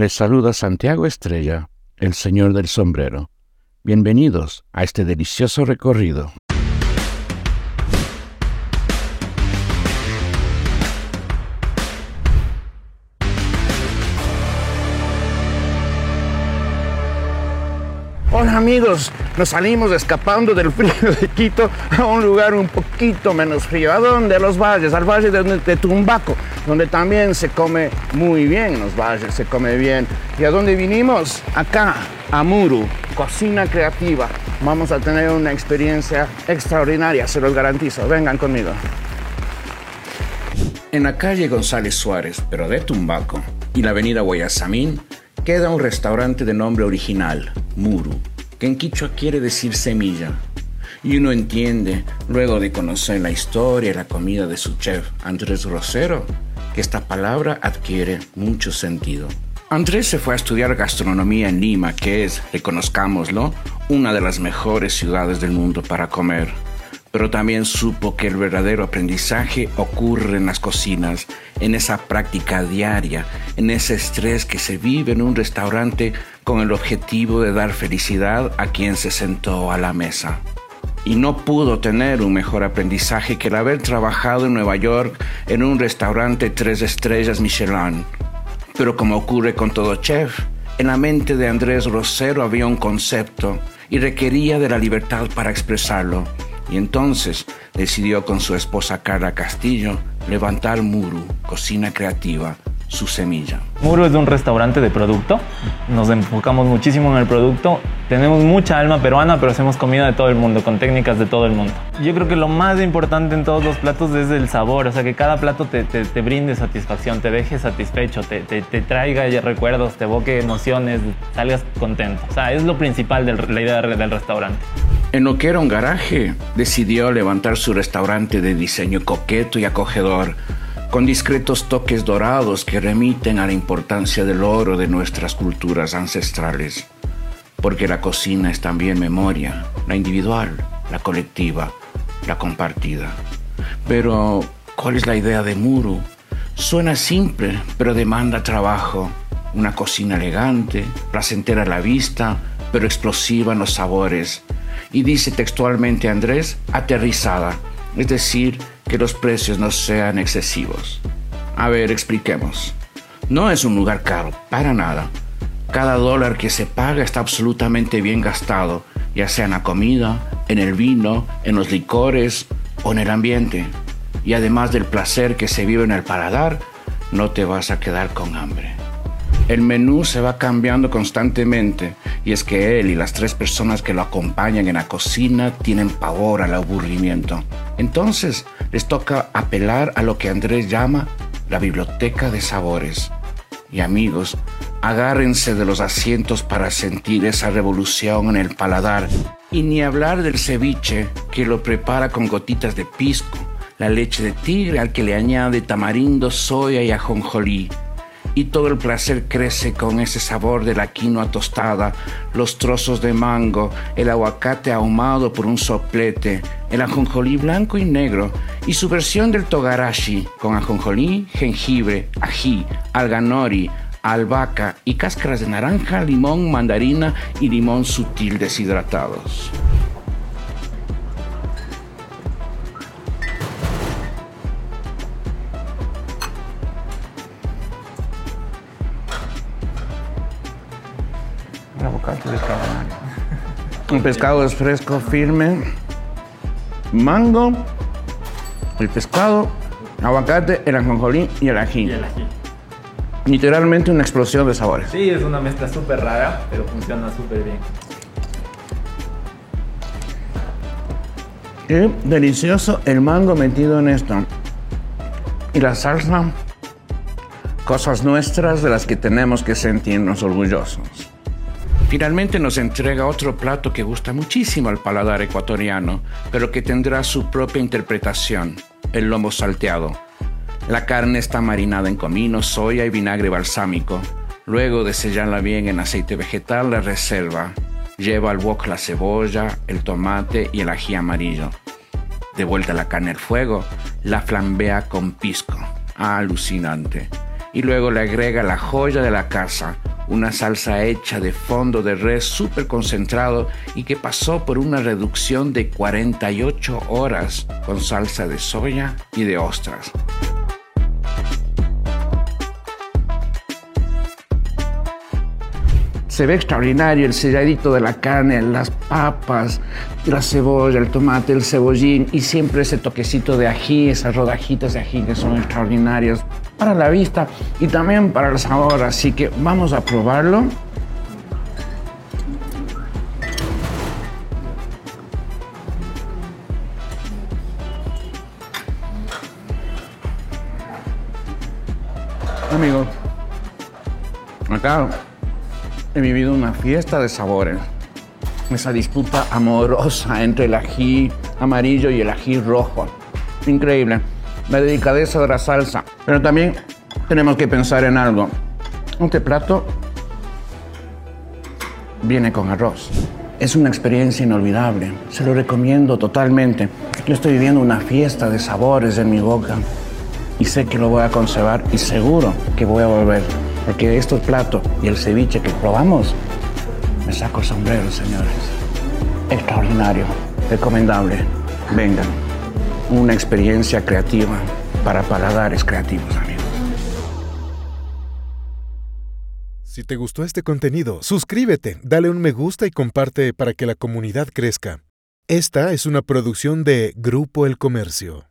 Les saluda Santiago Estrella, el señor del sombrero. Bienvenidos a este delicioso recorrido. Amigos, nos salimos escapando del frío de Quito a un lugar un poquito menos frío. ¿A dónde? A los valles, al valle de, Tumbaco, donde también se come muy bien en los valles, se come bien. ¿Y a dónde vinimos? Acá, a Muru, cocina creativa. Vamos a tener una experiencia extraordinaria, se los garantizo. Vengan conmigo. En la calle González Suárez, pero de Tumbaco, y la avenida Guayasamín, queda un restaurante de nombre original, Muru, que en quichua quiere decir semilla. Y uno entiende, luego de conocer la historia y la comida de su chef, Andrés Rosero, que esta palabra adquiere mucho sentido. Andrés se fue a estudiar gastronomía en Lima, que es, reconozcámoslo, una de las mejores ciudades del mundo para comer pero también supo que el verdadero aprendizaje ocurre en las cocinas, en esa práctica diaria, en ese estrés que se vive en un restaurante con el objetivo de dar felicidad a quien se sentó a la mesa. Y no pudo tener un mejor aprendizaje que el haber trabajado en Nueva York en un restaurante tres estrellas Michelin. Pero como ocurre con todo chef, en la mente de Andrés Rosero había un concepto y requería de la libertad para expresarlo y entonces decidió con su esposa Carla Castillo levantar Muru, cocina creativa, su semilla. Muru es un restaurante de producto. Nos enfocamos muchísimo en el producto. Tenemos mucha alma peruana, pero hacemos comida de todo el mundo, con técnicas de todo el mundo. Yo creo que lo más importante en todos los platos es el sabor, o sea, que cada plato te, te, brinde satisfacción, te deje satisfecho, te, te, traiga recuerdos, te evoque emociones, salgas contento. O sea, es lo principal de la idea del restaurante. En lo que era un garaje, decidió levantar su restaurante de diseño coqueto y acogedor, con discretos toques dorados que remiten a la importancia del oro de nuestras culturas ancestrales. Porque la cocina es también memoria, la individual, la colectiva, la compartida. Pero, ¿cuál es la idea de Muru? Suena simple, pero demanda trabajo. Una cocina elegante, placentera a la vista, pero explosiva en los sabores y dice textualmente Andrés, aterrizada, es decir, que los precios no sean excesivos. A ver, expliquemos. No es un lugar caro, para nada. Cada dólar que se paga está absolutamente bien gastado, ya sea en la comida, en el vino, en los licores o en el ambiente. Y además del placer que se vive en el paladar, no te vas a quedar con hambre. El menú se va cambiando constantemente y es que él y las tres personas que lo acompañan en la cocina tienen pavor al aburrimiento. Entonces les toca apelar a lo que Andrés llama la biblioteca de sabores. Y amigos, agárrense de los asientos para sentir esa revolución en el paladar. Y ni hablar del ceviche que lo prepara con gotitas de pisco, la leche de tigre al que le añade tamarindo, soya y ajonjolí y todo el placer crece con ese sabor de la quinoa tostada, los trozos de mango, el aguacate ahumado por un soplete, el ajonjolí blanco y negro y su versión del togarashi con ajonjolí, jengibre, ají, alganori, albahaca y cáscaras de naranja, limón, mandarina y limón sutil deshidratados. Un pescado es fresco, firme. Mango, el pescado, aguacate, el ajonjolí y el ají. Literalmente una explosión de sabores. Sí, es una mezcla súper rara, pero funciona súper bien. Qué delicioso el mango metido en esto. Y la salsa, cosas nuestras de las que tenemos que sentirnos orgullosos. Finalmente nos entrega otro plato que gusta muchísimo al paladar ecuatoriano, pero que tendrá su propia interpretación, el lomo salteado. La carne está marinada en comino, soya y vinagre balsámico. Luego de sellarla bien en aceite vegetal, la reserva. Lleva al wok la cebolla, el tomate y el ají amarillo. De vuelta la carne al fuego, la flambea con pisco. alucinante y luego le agrega la joya de la casa, una salsa hecha de fondo de res súper concentrado y que pasó por una reducción de 48 horas con salsa de soya y de ostras. se ve extraordinario el selladito de la carne, las papas, la cebolla, el tomate, el cebollín y siempre ese toquecito de ají, esas rodajitas de ají que son extraordinarias para la vista y también para el sabor. Así que vamos a probarlo. Amigos, acá he vivido una fiesta de sabores. Esa disputa amorosa entre el ají amarillo y el ají rojo. Increíble. La delicadeza de la salsa. Pero también tenemos que pensar en algo. Este plato viene con arroz. Es una experiencia inolvidable. Se lo recomiendo totalmente. Yo estoy viviendo una fiesta de sabores en mi boca. Y sé que lo voy a conservar y seguro que voy a volver. Porque estos platos y el ceviche que probamos, me saco el sombrero, señores. Extraordinario, recomendable. Vengan, una experiencia creativa para paladares creativos, amigos. Si te gustó este contenido, suscríbete, dale un me gusta y comparte para que la comunidad crezca. Esta es una producción de Grupo El Comercio.